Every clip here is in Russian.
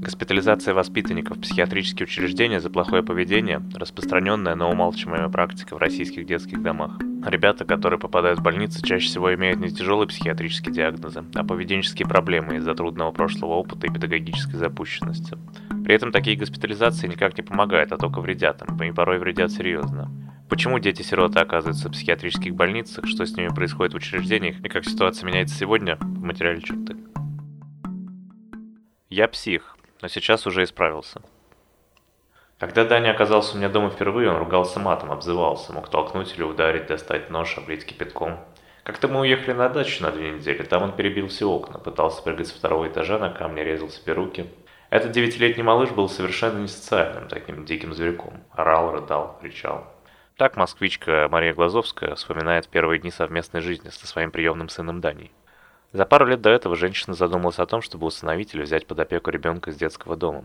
Госпитализация воспитанников в психиатрические учреждения за плохое поведение – распространенная, но умалчиваемая практика в российских детских домах. Ребята, которые попадают в больницы, чаще всего имеют не тяжелые психиатрические диагнозы, а поведенческие проблемы из-за трудного прошлого опыта и педагогической запущенности. При этом такие госпитализации никак не помогают, а только вредят им, и порой вредят серьезно. Почему дети-сироты оказываются в психиатрических больницах, что с ними происходит в учреждениях и как ситуация меняется сегодня в материале черты. Я псих, но сейчас уже исправился. Когда Даня оказался у меня дома впервые, он ругался матом, обзывался, мог толкнуть или ударить, достать нож, облить кипятком. Как-то мы уехали на дачу на две недели, там он перебил все окна, пытался прыгать со второго этажа на камне, резал себе руки. Этот девятилетний малыш был совершенно несоциальным, таким диким зверьком. Орал, рыдал, кричал. Так москвичка Мария Глазовская вспоминает первые дни совместной жизни со своим приемным сыном Даней. За пару лет до этого женщина задумалась о том, чтобы усыновить или взять под опеку ребенка из детского дома.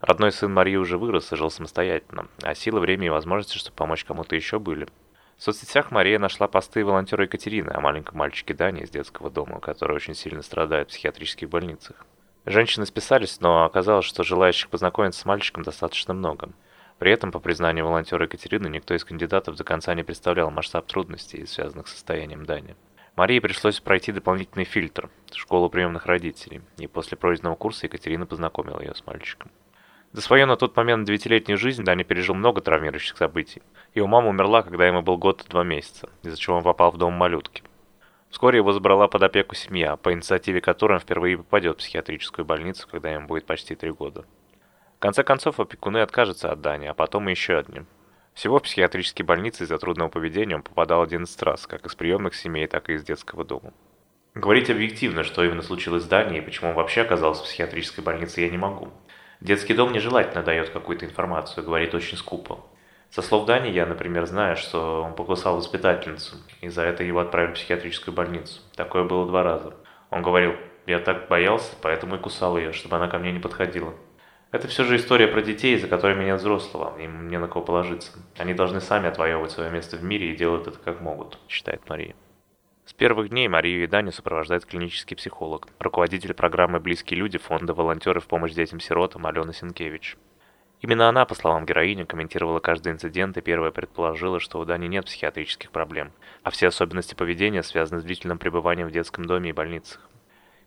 Родной сын Марии уже вырос и жил самостоятельно, а силы, время и возможности, чтобы помочь кому-то еще были. В соцсетях Мария нашла посты волонтера Екатерины о маленьком мальчике Дани из детского дома, который очень сильно страдает в психиатрических больницах. Женщины списались, но оказалось, что желающих познакомиться с мальчиком достаточно много. При этом, по признанию волонтера Екатерины, никто из кандидатов до конца не представлял масштаб трудностей, связанных с состоянием Дани. Марии пришлось пройти дополнительный фильтр – школу приемных родителей, и после пройденного курса Екатерина познакомила ее с мальчиком. За свою на тот момент девятилетнюю жизнь Даня пережил много травмирующих событий. Его мама умерла, когда ему был год и два месяца, из-за чего он попал в дом малютки. Вскоре его забрала под опеку семья, по инициативе которой он впервые попадет в психиатрическую больницу, когда ему будет почти три года. В конце концов, опекуны откажутся от Дани, а потом еще одни. Всего в психиатрические больницы из-за трудного поведения он попадал 11 раз, как из приемных семей, так и из детского дома. Говорить объективно, что именно случилось с Даней и почему он вообще оказался в психиатрической больнице, я не могу. Детский дом нежелательно дает какую-то информацию, говорит очень скупо. Со слов Дани я, например, знаю, что он покусал воспитательницу, и за это его отправили в психиатрическую больницу. Такое было два раза. Он говорил, я так боялся, поэтому и кусал ее, чтобы она ко мне не подходила. Это все же история про детей, за которыми нет взрослого, им не на кого положиться. Они должны сами отвоевывать свое место в мире и делают это как могут, считает Мария. С первых дней Марию и Даню сопровождает клинический психолог, руководитель программы «Близкие люди» фонда «Волонтеры в помощь детям-сиротам» Алена Сенкевич. Именно она, по словам героини, комментировала каждый инцидент и первая предположила, что у Дани нет психиатрических проблем, а все особенности поведения связаны с длительным пребыванием в детском доме и больницах.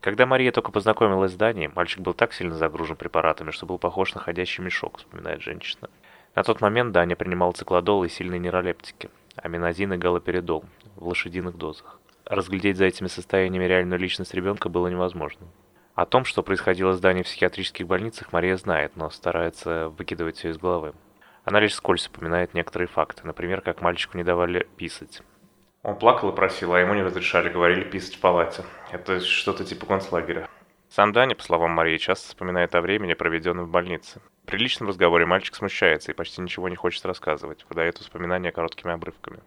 Когда Мария только познакомилась с Данией, мальчик был так сильно загружен препаратами, что был похож на ходящий мешок, вспоминает женщина. На тот момент Даня принимал циклодол и сильные нейролептики, аминозин и галоперидол в лошадиных дозах. Разглядеть за этими состояниями реальную личность ребенка было невозможно. О том, что происходило с Даней в психиатрических больницах, Мария знает, но старается выкидывать все из головы. Она лишь скользь упоминает некоторые факты, например, как мальчику не давали писать. Он плакал и просил, а ему не разрешали, говорили писать в палате. Это что-то типа концлагеря. Сам Даня, по словам Марии, часто вспоминает о времени, проведенном в больнице. При личном разговоре мальчик смущается и почти ничего не хочет рассказывать, выдает воспоминания короткими обрывками.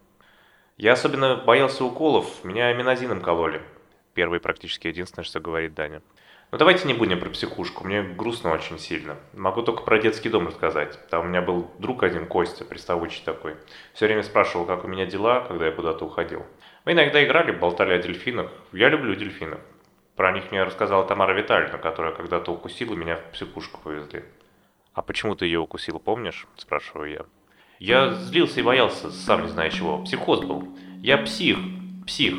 «Я особенно боялся уколов, меня аминозином кололи». Первый практически единственное, что говорит Даня. Ну давайте не будем про психушку, мне грустно очень сильно. Могу только про детский дом рассказать. Там у меня был друг один, Костя, приставучий такой. Все время спрашивал, как у меня дела, когда я куда-то уходил. Мы иногда играли, болтали о дельфинах. Я люблю дельфинов. Про них мне рассказала Тамара Витальевна, которая когда-то укусила, меня в психушку повезли. «А почему ты ее укусил, помнишь?» – спрашиваю я. «Я злился и боялся, сам не знаю чего. Психоз был. Я псих, псих.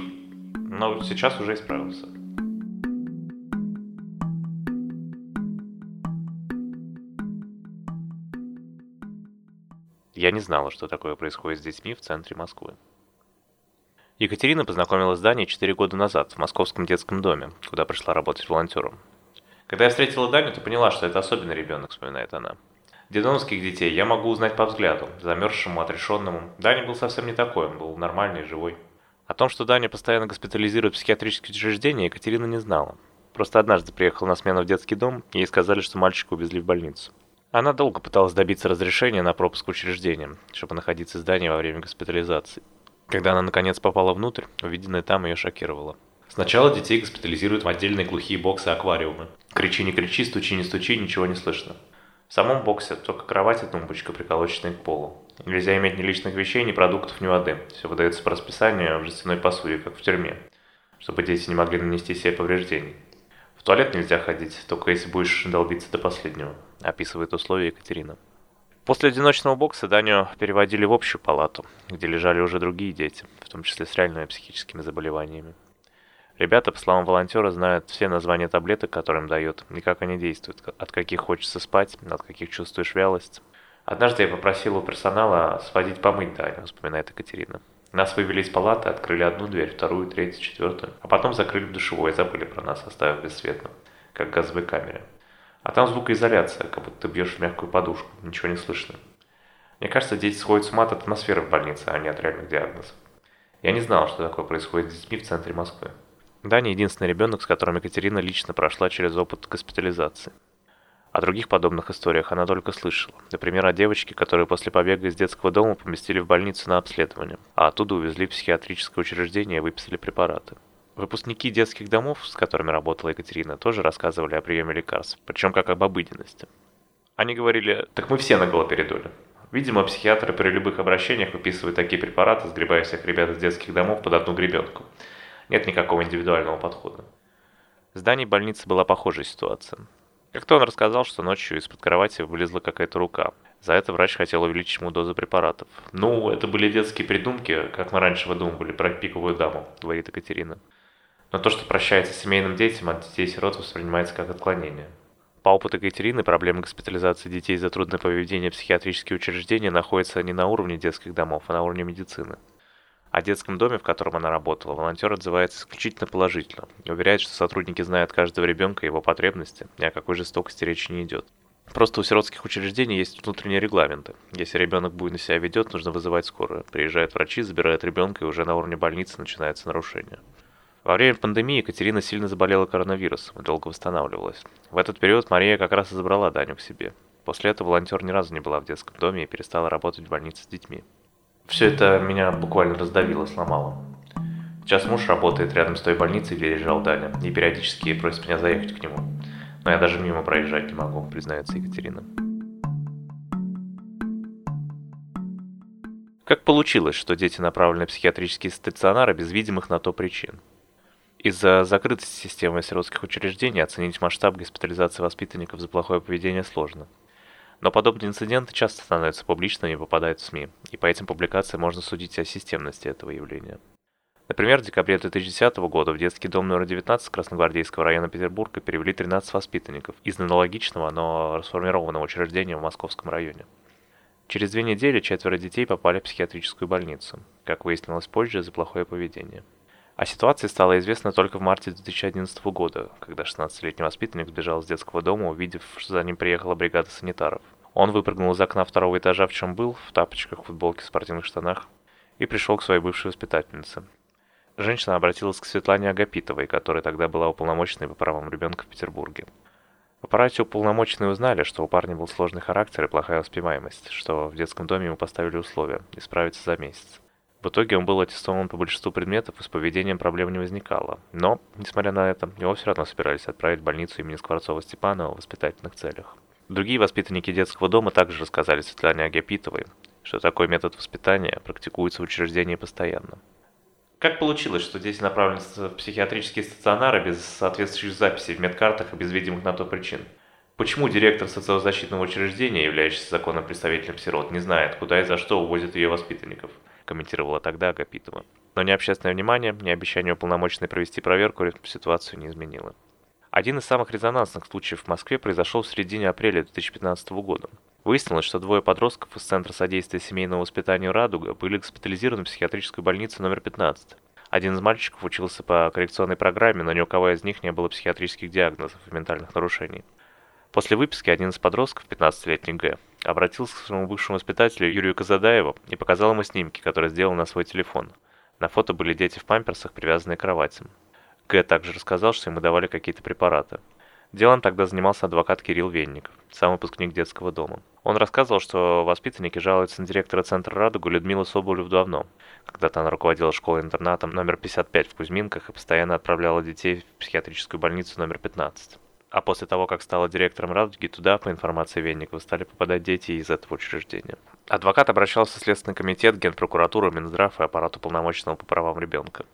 Но сейчас уже исправился». Я не знала, что такое происходит с детьми в центре Москвы. Екатерина познакомилась с Даней 4 года назад в московском детском доме, куда пришла работать волонтером. Когда я встретила Даню, то поняла, что это особенный ребенок, вспоминает она. Детдомских детей я могу узнать по взгляду, замерзшему, отрешенному. Даня был совсем не такой, он был нормальный, живой. О том, что Даня постоянно госпитализирует психиатрические учреждения, Екатерина не знала. Просто однажды приехала на смену в детский дом, и ей сказали, что мальчика увезли в больницу. Она долго пыталась добиться разрешения на пропуск в учреждение, чтобы находиться в здании во время госпитализации. Когда она наконец попала внутрь, увиденное там ее шокировало. Сначала детей госпитализируют в отдельные глухие боксы-аквариумы. Кричи не кричи, стучи не стучи, ничего не слышно. В самом боксе только кровать и тумбочка, приколоченные к полу. Нельзя иметь ни личных вещей, ни продуктов, ни воды. Все выдается по расписанию в жестяной посуде, как в тюрьме, чтобы дети не могли нанести себе повреждений. В туалет нельзя ходить, только если будешь долбиться до последнего, описывает условия Екатерина. После одиночного бокса Даню переводили в общую палату, где лежали уже другие дети, в том числе с реальными психическими заболеваниями. Ребята, по словам волонтера, знают все названия таблеток, которые им дают, и как они действуют, от каких хочется спать, от каких чувствуешь вялость. Однажды я попросил у персонала сводить помыть Даню, вспоминает Екатерина. Нас вывели из палаты, открыли одну дверь, вторую, третью, четвертую, а потом закрыли в душевой и забыли про нас, оставив бесцветно, как в газовой камере. А там звукоизоляция, как будто ты бьешь в мягкую подушку, ничего не слышно. Мне кажется, дети сходят с ума от атмосферы в больнице, а не от реальных диагнозов. Я не знал, что такое происходит с детьми в центре Москвы. Даня единственный ребенок, с которым Екатерина лично прошла через опыт госпитализации. О других подобных историях она только слышала. Например, о девочке, которую после побега из детского дома поместили в больницу на обследование, а оттуда увезли в психиатрическое учреждение и выписали препараты. Выпускники детских домов, с которыми работала Екатерина, тоже рассказывали о приеме лекарств, причем как об обыденности. Они говорили, так мы все на галоперидоле. Видимо, психиатры при любых обращениях выписывают такие препараты, сгребая всех ребят из детских домов под одну гребенку – нет никакого индивидуального подхода. В здании больницы была похожая ситуация. Как-то он рассказал, что ночью из-под кровати вылезла какая-то рука. За это врач хотел увеличить ему дозу препаратов. «Ну, это были детские придумки, как мы раньше выдумывали про пиковую даму», — говорит Екатерина. Но то, что прощается семейным детям, от детей-сирот воспринимается как отклонение. По опыту Екатерины, проблемы госпитализации детей за трудное поведение в психиатрические учреждения находятся не на уровне детских домов, а на уровне медицины. О детском доме, в котором она работала, волонтер отзывается исключительно положительно и уверяет, что сотрудники знают каждого ребенка и его потребности, ни о какой жестокости речи не идет. Просто у сиротских учреждений есть внутренние регламенты. Если ребенок буйно себя ведет, нужно вызывать скорую. Приезжают врачи, забирают ребенка, и уже на уровне больницы начинается нарушение. Во время пандемии Екатерина сильно заболела коронавирусом и долго восстанавливалась. В этот период Мария как раз и забрала Даню к себе. После этого волонтер ни разу не была в детском доме и перестала работать в больнице с детьми. Все это меня буквально раздавило, сломало. Сейчас муж работает рядом с той больницей, где лежал Даня, и периодически просит меня заехать к нему. Но я даже мимо проезжать не могу, признается Екатерина. Как получилось, что дети направлены в психиатрические стационары без видимых на то причин? Из-за закрытости системы сиротских учреждений оценить масштаб госпитализации воспитанников за плохое поведение сложно. Но подобные инциденты часто становятся публичными и попадают в СМИ, и по этим публикациям можно судить о системности этого явления. Например, в декабре 2010 года в детский дом номер 19 Красногвардейского района Петербурга перевели 13 воспитанников из аналогичного, но расформированного учреждения в Московском районе. Через две недели четверо детей попали в психиатрическую больницу, как выяснилось позже, за плохое поведение. О ситуации стало известно только в марте 2011 года, когда 16-летний воспитанник сбежал из детского дома, увидев, что за ним приехала бригада санитаров. Он выпрыгнул из окна второго этажа, в чем был, в тапочках, футболке, спортивных штанах, и пришел к своей бывшей воспитательнице. Женщина обратилась к Светлане Агапитовой, которая тогда была уполномоченной по правам ребенка в Петербурге. В аппарате уполномоченные узнали, что у парня был сложный характер и плохая воспеваемость, что в детском доме ему поставили условия – исправиться за месяц. В итоге он был аттестован по большинству предметов и с поведением проблем не возникало. Но, несмотря на это, его все равно собирались отправить в больницу имени Скворцова-Степанова в воспитательных целях. Другие воспитанники детского дома также рассказали Светлане Агапитовой, что такой метод воспитания практикуется в учреждении постоянно. Как получилось, что дети направлены в психиатрические стационары без соответствующих записей в медкартах и без видимых на то причин? Почему директор социозащитного учреждения, являющийся законным представителем сирот, не знает, куда и за что увозят ее воспитанников? Комментировала тогда Агапитова. Но ни общественное внимание, ни обещание уполномоченной провести проверку ситуацию не изменило. Один из самых резонансных случаев в Москве произошел в середине апреля 2015 года. Выяснилось, что двое подростков из Центра содействия семейному воспитанию «Радуга» были госпитализированы в психиатрическую больницу номер 15. Один из мальчиков учился по коррекционной программе, но ни у кого из них не было психиатрических диагнозов и ментальных нарушений. После выписки один из подростков, 15-летний Г, обратился к своему бывшему воспитателю Юрию Казадаеву и показал ему снимки, которые сделал на свой телефон. На фото были дети в памперсах, привязанные к кроватям. Г также рассказал, что ему давали какие-то препараты. Делом тогда занимался адвокат Кирилл Венников, сам выпускник детского дома. Он рассказывал, что воспитанники жалуются на директора Центра «Радугу» Людмилу Соболев давно. Когда-то она руководила школой-интернатом номер 55 в Кузьминках и постоянно отправляла детей в психиатрическую больницу номер 15. А после того, как стала директором «Радуги», туда, по информации Венникова, стали попадать дети из этого учреждения. Адвокат обращался в Следственный комитет, Генпрокуратуру, Минздрав и аппарат уполномоченного по правам ребенка.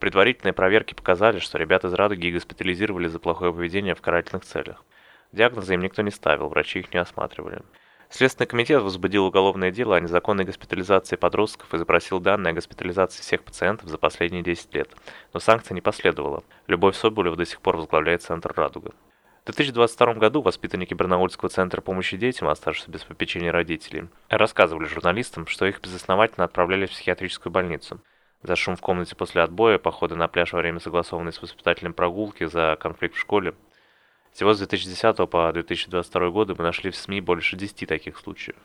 Предварительные проверки показали, что ребят из «Радуги» госпитализировали за плохое поведение в карательных целях. Диагнозы им никто не ставил, врачи их не осматривали. Следственный комитет возбудил уголовное дело о незаконной госпитализации подростков и запросил данные о госпитализации всех пациентов за последние 10 лет, но санкций не последовало. Любовь Соболева до сих пор возглавляет Центр «Радуга». В 2022 году воспитанники Барнаульского центра помощи детям, оставшихся без попечения родителей, рассказывали журналистам, что их безосновательно отправляли в психиатрическую больницу. За шум в комнате после отбоя, походы на пляж во время согласованной с воспитателем прогулки, за конфликт в школе. Всего с 2010 по 2022 годы мы нашли в СМИ больше 10 таких случаев.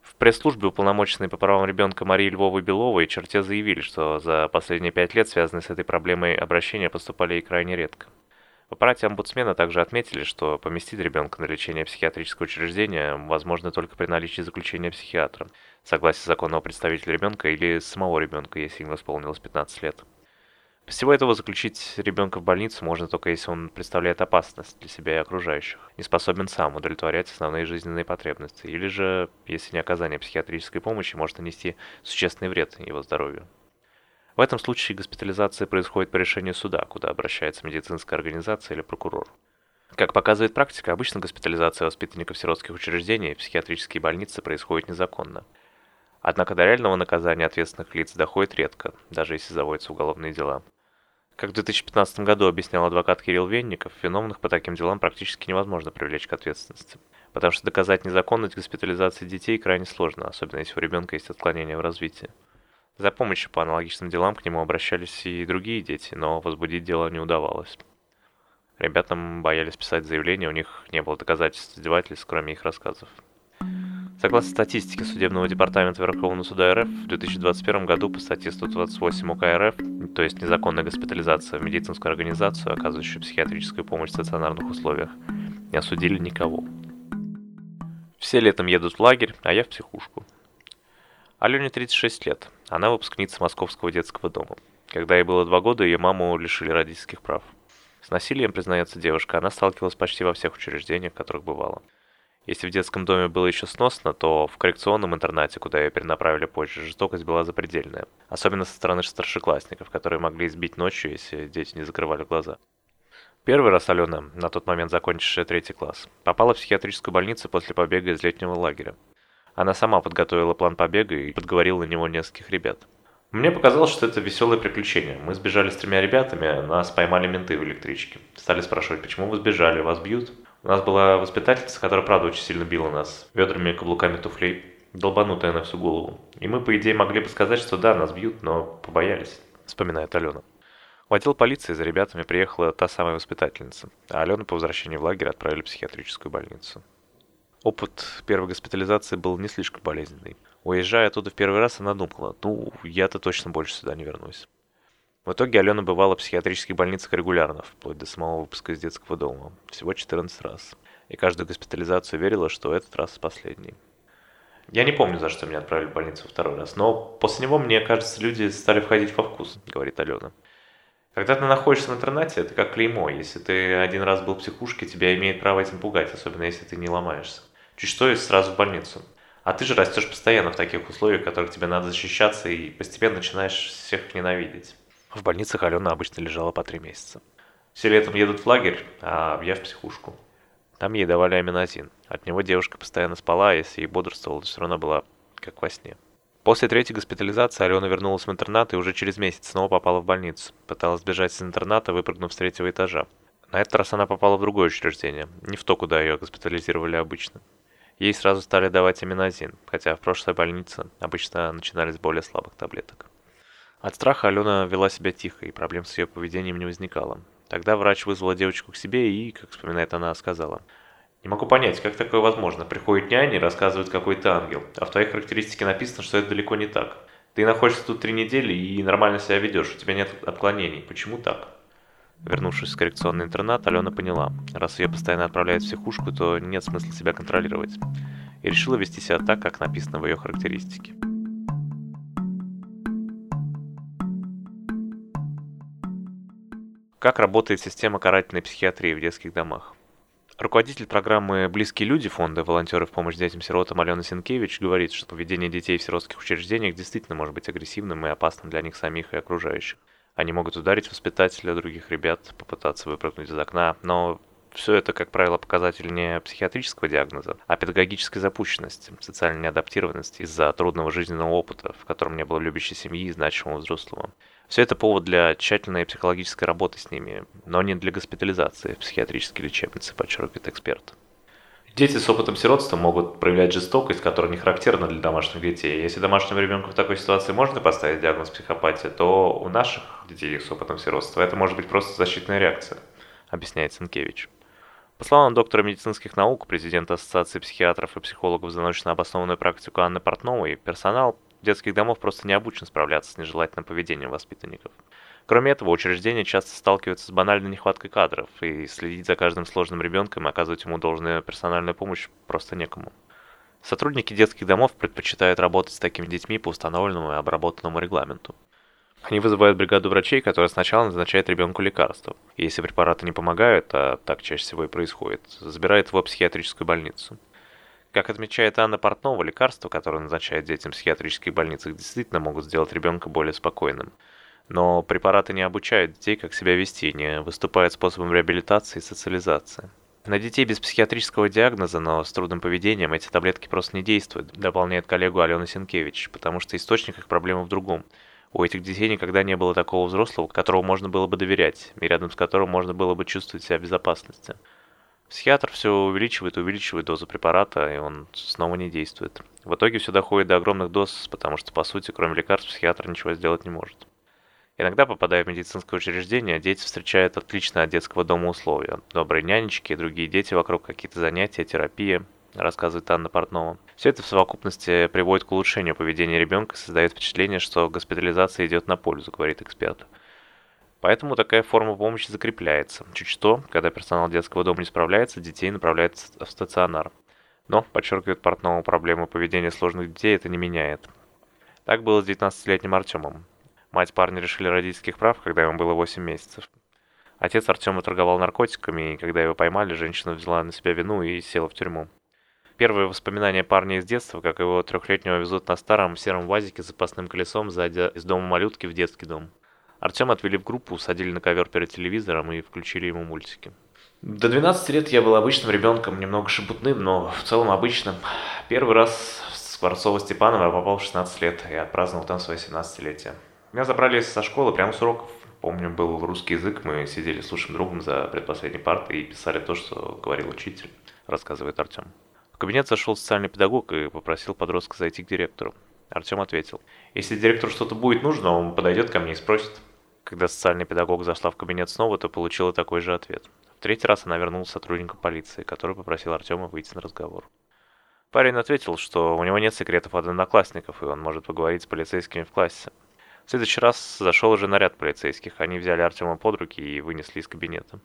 В пресс-службе уполномоченной по правам ребенка Марии Львовой Беловой черте заявили, что за последние пять лет связанные с этой проблемой обращения поступали и крайне редко. В аппарате омбудсмена также отметили, что поместить ребенка на лечение психиатрического учреждения возможно только при наличии заключения психиатра, согласия законного представителя ребенка или самого ребенка, если ему исполнилось 15 лет. Без всего этого заключить ребенка в больницу можно только если он представляет опасность для себя и окружающих, не способен сам удовлетворять основные жизненные потребности, или же, если не оказание психиатрической помощи может нанести существенный вред его здоровью. В этом случае госпитализация происходит по решению суда, куда обращается медицинская организация или прокурор. Как показывает практика, обычно госпитализация воспитанников сиротских учреждений в психиатрические больницы происходит незаконно. Однако до реального наказания ответственных лиц доходит редко, даже если заводятся уголовные дела. Как в 2015 году объяснял адвокат Кирилл Венников, виновных по таким делам практически невозможно привлечь к ответственности, потому что доказать незаконность госпитализации детей крайне сложно, особенно если у ребенка есть отклонения в развитии. За помощью по аналогичным делам к нему обращались и другие дети, но возбудить дело не удавалось. Ребятам боялись писать заявления, у них не было доказательств издевательств, кроме их рассказов. Согласно статистике Судебного департамента Верховного суда РФ, в 2021 году по статье 128 УК РФ, то есть незаконная госпитализация в медицинскую организацию, оказывающую психиатрическую помощь в стационарных условиях, не осудили никого. Все летом едут в лагерь, а я в психушку. Алене 36 лет. Она выпускница Московского детского дома. Когда ей было два года, ее маму лишили родительских прав. С насилием, признается девушка, она сталкивалась почти во всех учреждениях, в которых бывала. Если в детском доме было еще сносно, то в коррекционном интернате, куда ее перенаправили позже, жестокость была запредельная. Особенно со стороны старшеклассников, которые могли избить ночью, если дети не закрывали глаза. Первый раз Алена, на тот момент закончившая третий класс, попала в психиатрическую больницу после побега из летнего лагеря. Она сама подготовила план побега и подговорила на него нескольких ребят. Мне показалось, что это веселое приключение. Мы сбежали с тремя ребятами, нас поймали менты в электричке. Стали спрашивать, почему вы сбежали, вас бьют? У нас была воспитательница, которая, правда, очень сильно била нас. Ведрами каблуками туфлей. Долбанутая на всю голову. И мы, по идее, могли бы сказать, что да, нас бьют, но побоялись, вспоминает Алена. В отдел полиции за ребятами приехала та самая воспитательница, а Алену по возвращении в лагерь отправили в психиатрическую больницу. Опыт первой госпитализации был не слишком болезненный. Уезжая оттуда в первый раз, она думала, ну, я-то точно больше сюда не вернусь. В итоге Алена бывала в психиатрических больницах регулярно, вплоть до самого выпуска из детского дома. Всего 14 раз. И каждую госпитализацию верила, что этот раз последний. Я не помню, за что меня отправили в больницу второй раз, но после него, мне кажется, люди стали входить во вкус, говорит Алена. Когда ты находишься в интернате, это как клеймо. Если ты один раз был в психушке, тебя имеет право этим пугать, особенно если ты не ломаешься. Чуть что и сразу в больницу. А ты же растешь постоянно в таких условиях, в которых тебе надо защищаться, и постепенно начинаешь всех ненавидеть. В больницах Алена обычно лежала по три месяца. Все летом едут в лагерь, а я в психушку. Там ей давали аминозин. От него девушка постоянно спала, а если и бодрствовала, то все равно была как во сне. После третьей госпитализации Алена вернулась в интернат и уже через месяц снова попала в больницу. Пыталась сбежать из интерната, выпрыгнув с третьего этажа. На этот раз она попала в другое учреждение, не в то, куда ее госпитализировали обычно. Ей сразу стали давать аминозин, хотя в прошлой больнице обычно начинали с более слабых таблеток. От страха Алена вела себя тихо, и проблем с ее поведением не возникало. Тогда врач вызвала девочку к себе и, как вспоминает она, сказала, «Не могу понять, как такое возможно. Приходит няня и рассказывает какой-то ангел, а в твоей характеристике написано, что это далеко не так. Ты находишься тут три недели и нормально себя ведешь, у тебя нет отклонений. Почему так?» Вернувшись в коррекционный интернат, Алена поняла, раз ее постоянно отправляют в психушку, то нет смысла себя контролировать. И решила вести себя так, как написано в ее характеристике. Как работает система карательной психиатрии в детских домах? Руководитель программы «Близкие люди» фонда «Волонтеры в помощь детям-сиротам» Алена Сенкевич говорит, что поведение детей в сиротских учреждениях действительно может быть агрессивным и опасным для них самих и окружающих. Они могут ударить воспитателя других ребят, попытаться выпрыгнуть из окна, но все это, как правило, показатель не психиатрического диагноза, а педагогической запущенности, социальной неадаптированности из-за трудного жизненного опыта, в котором не было любящей семьи и значимого взрослого. Все это повод для тщательной психологической работы с ними, но не для госпитализации в психиатрические лечебницы, подчеркивает эксперт. Дети с опытом сиротства могут проявлять жестокость, которая не характерна для домашних детей. Если домашнему ребенку в такой ситуации можно поставить диагноз психопатия, то у наших детей с опытом сиротства это может быть просто защитная реакция, объясняет Сенкевич. По словам доктора медицинских наук, президента Ассоциации психиатров и психологов за научно обоснованную практику Анны Портновой, персонал детских домов просто не обучен справляться с нежелательным поведением воспитанников. Кроме этого, учреждения часто сталкиваются с банальной нехваткой кадров, и следить за каждым сложным ребенком и оказывать ему должную персональную помощь просто некому. Сотрудники детских домов предпочитают работать с такими детьми по установленному и обработанному регламенту. Они вызывают бригаду врачей, которая сначала назначает ребенку лекарства. Если препараты не помогают, а так чаще всего и происходит, забирает его в психиатрическую больницу. Как отмечает Анна Портнова, лекарства, которые назначают детям в психиатрических больницах, действительно могут сделать ребенка более спокойным – но препараты не обучают детей, как себя вести, не выступают способом реабилитации и социализации. На детей без психиатрического диагноза, но с трудным поведением эти таблетки просто не действуют, дополняет коллегу Алена Сенкевич, потому что источник их проблемы в другом. У этих детей никогда не было такого взрослого, которому можно было бы доверять, и рядом с которым можно было бы чувствовать себя в безопасности. Психиатр все увеличивает увеличивает дозу препарата, и он снова не действует. В итоге все доходит до огромных доз, потому что, по сути, кроме лекарств, психиатр ничего сделать не может. Иногда, попадая в медицинское учреждение, дети встречают отличные от детского дома условия. Добрые нянечки другие дети вокруг какие-то занятия, терапия, рассказывает Анна Портнова. Все это в совокупности приводит к улучшению поведения ребенка и создает впечатление, что госпитализация идет на пользу, говорит эксперт. Поэтому такая форма помощи закрепляется. Чуть что, когда персонал детского дома не справляется, детей направляют в стационар. Но, подчеркивает Портнова, проблему поведения сложных детей это не меняет. Так было с 19-летним Артемом. Мать парня решили родительских прав, когда ему было 8 месяцев. Отец Артема торговал наркотиками, и когда его поймали, женщина взяла на себя вину и села в тюрьму. Первые воспоминания парня из детства, как его трехлетнего везут на старом сером вазике с запасным колесом, зайдя из дома малютки в детский дом. Артема отвели в группу, усадили на ковер перед телевизором и включили ему мультики. До 12 лет я был обычным ребенком, немного шебутным, но в целом обычным. Первый раз в Скворцово-Степаново я попал в 16 лет и отпраздновал там свое 17-летие. Меня забрали со школы прямо с уроков. Помню, был русский язык, мы сидели с лучшим другом за предпоследней партой и писали то, что говорил учитель, рассказывает Артем. В кабинет зашел социальный педагог и попросил подростка зайти к директору. Артем ответил, если директору что-то будет нужно, он подойдет ко мне и спросит. Когда социальный педагог зашла в кабинет снова, то получила такой же ответ. В третий раз она вернулась сотруднику полиции, который попросил Артема выйти на разговор. Парень ответил, что у него нет секретов от одноклассников, и он может поговорить с полицейскими в классе. В следующий раз зашел уже наряд полицейских. Они взяли Артема под руки и вынесли из кабинета.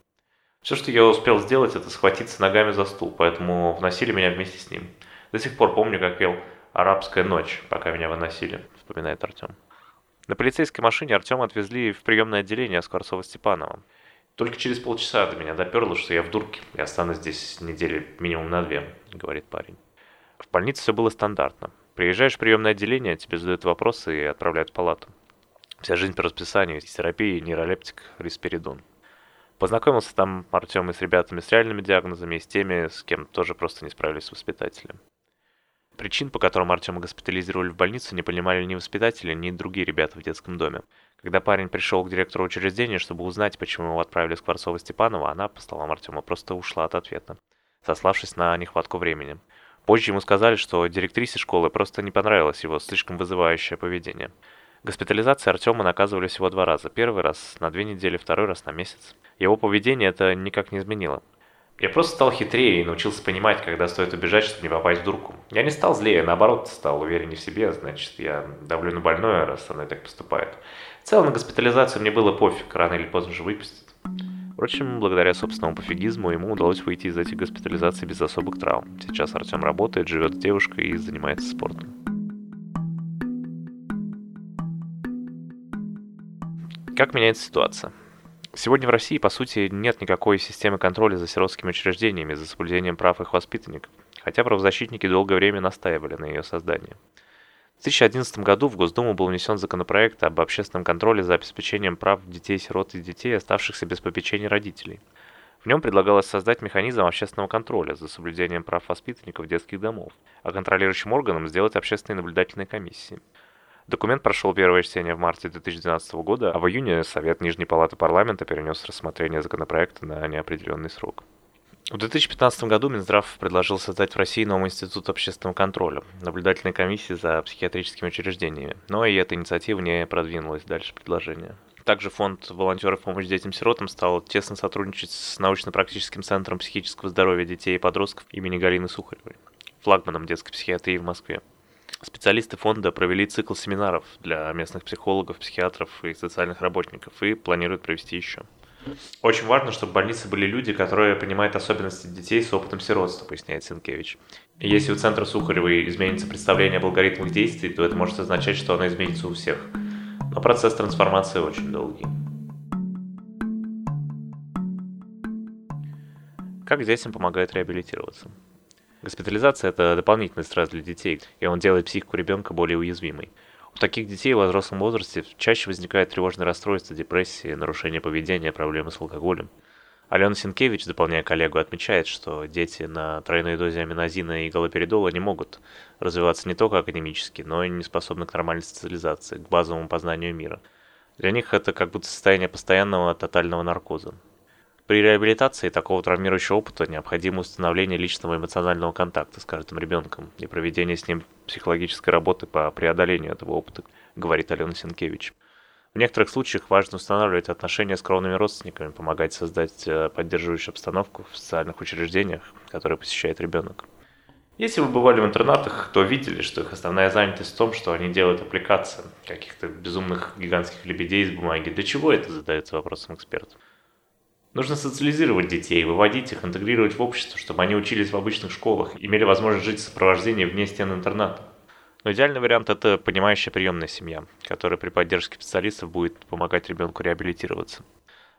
Все, что я успел сделать, это схватиться ногами за стул, поэтому вносили меня вместе с ним. До сих пор помню, как пел «Арабская ночь», пока меня выносили, вспоминает Артем. На полицейской машине Артема отвезли в приемное отделение Скворцова-Степанова. Только через полчаса до меня доперло, что я в дурке и останусь здесь недели минимум на две, говорит парень. В больнице все было стандартно. Приезжаешь в приемное отделение, тебе задают вопросы и отправляют в палату. Вся жизнь по расписанию, терапия, нейролептик, рисперидон. Познакомился там Артем и с ребятами с реальными диагнозами, и с теми, с кем тоже просто не справились с воспитателем. Причин, по которым Артема госпитализировали в больницу, не понимали ни воспитатели, ни другие ребята в детском доме. Когда парень пришел к директору учреждения, чтобы узнать, почему его отправили с Скворцова-Степанова, она, по словам Артема, просто ушла от ответа, сославшись на нехватку времени. Позже ему сказали, что директрисе школы просто не понравилось его слишком вызывающее поведение. Госпитализации Артема наказывали всего два раза. Первый раз на две недели, второй раз на месяц. Его поведение это никак не изменило. Я просто стал хитрее и научился понимать, когда стоит убежать, чтобы не попасть в дурку. Я не стал злее, наоборот, стал увереннее в себе, значит, я давлю на больное, раз со мной так поступает. В целом на госпитализацию мне было пофиг, рано или поздно же выпустят. Впрочем, благодаря собственному пофигизму ему удалось выйти из этих госпитализаций без особых травм. Сейчас Артем работает, живет с девушкой и занимается спортом. Как меняется ситуация? Сегодня в России, по сути, нет никакой системы контроля за сиротскими учреждениями, за соблюдением прав их воспитанников, хотя правозащитники долгое время настаивали на ее создании. В 2011 году в Госдуму был внесен законопроект об общественном контроле за обеспечением прав детей-сирот и детей, оставшихся без попечения родителей. В нем предлагалось создать механизм общественного контроля за соблюдением прав воспитанников детских домов, а контролирующим органом сделать общественные наблюдательные комиссии. Документ прошел первое чтение в марте 2012 года, а в июне Совет Нижней Палаты Парламента перенес рассмотрение законопроекта на неопределенный срок. В 2015 году Минздрав предложил создать в России новый институт общественного контроля, наблюдательной комиссии за психиатрическими учреждениями, но и эта инициатива не продвинулась дальше предложения. Также фонд волонтеров помощи детям-сиротам стал тесно сотрудничать с научно-практическим центром психического здоровья детей и подростков имени Галины Сухаревой, флагманом детской психиатрии в Москве. Специалисты фонда провели цикл семинаров для местных психологов, психиатров и социальных работников и планируют провести еще. Очень важно, чтобы в больнице были люди, которые понимают особенности детей с опытом сиротства, поясняет Сенкевич. Если у центра Сухаревой изменится представление об алгоритмах действий, то это может означать, что оно изменится у всех. Но процесс трансформации очень долгий. Как детям помогает реабилитироваться? Госпитализация – это дополнительный стресс для детей, и он делает психику ребенка более уязвимой. У таких детей в взрослом возрасте чаще возникает тревожное расстройство, депрессия, нарушение поведения, проблемы с алкоголем. Алена Сенкевич, дополняя коллегу, отмечает, что дети на тройной дозе аминозина и галоперидола не могут развиваться не только академически, но и не способны к нормальной социализации, к базовому познанию мира. Для них это как будто состояние постоянного тотального наркоза. При реабилитации такого травмирующего опыта необходимо установление личного эмоционального контакта с каждым ребенком и проведение с ним психологической работы по преодолению этого опыта, говорит Алена Сенкевич. В некоторых случаях важно устанавливать отношения с кровными родственниками, помогать создать э, поддерживающую обстановку в социальных учреждениях, которые посещает ребенок. Если вы бывали в интернатах, то видели, что их основная занятость в том, что они делают аппликации каких-то безумных гигантских лебедей из бумаги. Для чего это, задается вопросом эксперт. Нужно социализировать детей, выводить их, интегрировать в общество, чтобы они учились в обычных школах, имели возможность жить в сопровождении вне стен интерната. Но идеальный вариант – это понимающая приемная семья, которая при поддержке специалистов будет помогать ребенку реабилитироваться.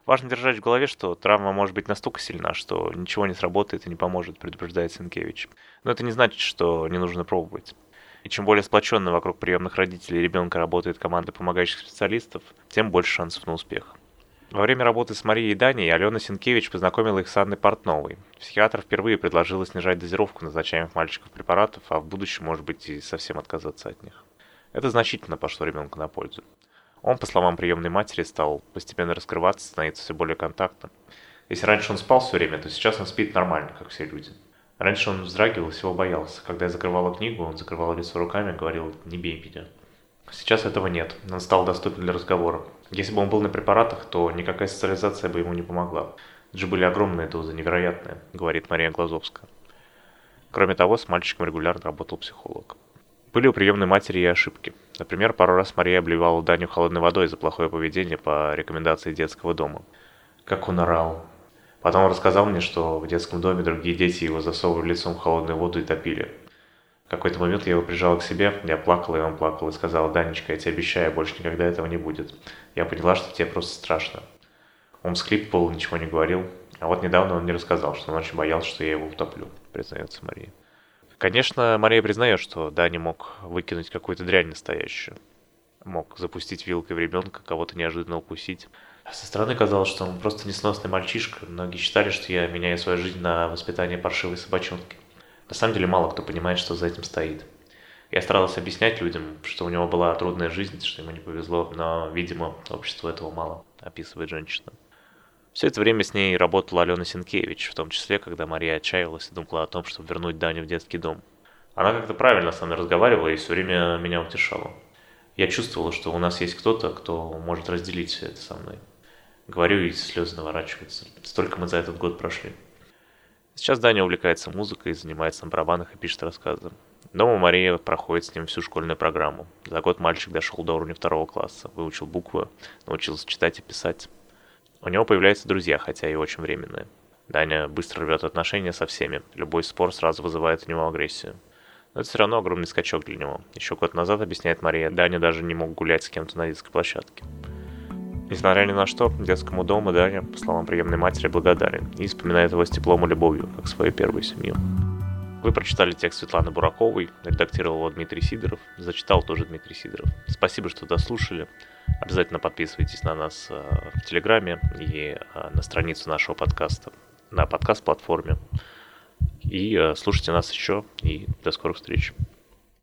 Важно держать в голове, что травма может быть настолько сильна, что ничего не сработает и не поможет, предупреждает Сенкевич. Но это не значит, что не нужно пробовать. И чем более сплоченно вокруг приемных родителей ребенка работает команда помогающих специалистов, тем больше шансов на успех. Во время работы с Марией и Даней Алена Сенкевич познакомила их с Анной Портновой. Психиатр впервые предложила снижать дозировку назначаемых мальчиков препаратов, а в будущем, может быть, и совсем отказаться от них. Это значительно пошло ребенку на пользу. Он, по словам приемной матери, стал постепенно раскрываться, становиться все более контактным. Если раньше он спал все время, то сейчас он спит нормально, как все люди. Раньше он вздрагивал, всего боялся. Когда я закрывала книгу, он закрывал лицо руками и говорил «не бей меня». Сейчас этого нет, он стал доступен для разговора. Если бы он был на препаратах, то никакая социализация бы ему не помогла. Это же были огромные дозы, невероятные, говорит Мария Глазовская. Кроме того, с мальчиком регулярно работал психолог. Были у приемной матери и ошибки. Например, пару раз Мария обливала Даню холодной водой за плохое поведение по рекомендации детского дома. Как он орал. Потом он рассказал мне, что в детском доме другие дети его засовывали лицом в холодную воду и топили какой-то момент я его прижала к себе, я плакала, и он плакал, и сказала, Данечка, я тебе обещаю, больше никогда этого не будет. Я поняла, что тебе просто страшно. Он всхлипывал, ничего не говорил. А вот недавно он мне рассказал, что он очень боялся, что я его утоплю, признается Мария. Конечно, Мария признает, что Даня мог выкинуть какую-то дрянь настоящую. Мог запустить вилкой в ребенка, кого-то неожиданно укусить. Со стороны казалось, что он просто несносный мальчишка. Многие считали, что я меняю свою жизнь на воспитание паршивой собачонки. На самом деле мало кто понимает, что за этим стоит. Я старался объяснять людям, что у него была трудная жизнь, что ему не повезло, но, видимо, обществу этого мало, описывает женщина. Все это время с ней работала Алена Сенкевич, в том числе, когда Мария отчаялась и думала о том, чтобы вернуть Даню в детский дом. Она как-то правильно со мной разговаривала и все время меня утешала. Я чувствовала, что у нас есть кто-то, кто может разделить все это со мной. Говорю, и слезы наворачиваются. Столько мы за этот год прошли. Сейчас Даня увлекается музыкой, занимается на барабанах и пишет рассказы. Дома Мария проходит с ним всю школьную программу. За год мальчик дошел до уровня второго класса, выучил буквы, научился читать и писать. У него появляются друзья, хотя и очень временные. Даня быстро рвет отношения со всеми, любой спор сразу вызывает у него агрессию. Но это все равно огромный скачок для него. Еще год назад, объясняет Мария, Даня даже не мог гулять с кем-то на детской площадке. Несмотря ни на что, детскому дому Даня, по словам приемной матери, благодарен и вспоминает его с теплом и любовью, как свою первую семью. Вы прочитали текст Светланы Бураковой, редактировал его Дмитрий Сидоров, зачитал тоже Дмитрий Сидоров. Спасибо, что дослушали. Обязательно подписывайтесь на нас э, в Телеграме и э, на страницу нашего подкаста на подкаст-платформе. И э, слушайте нас еще, и до скорых встреч.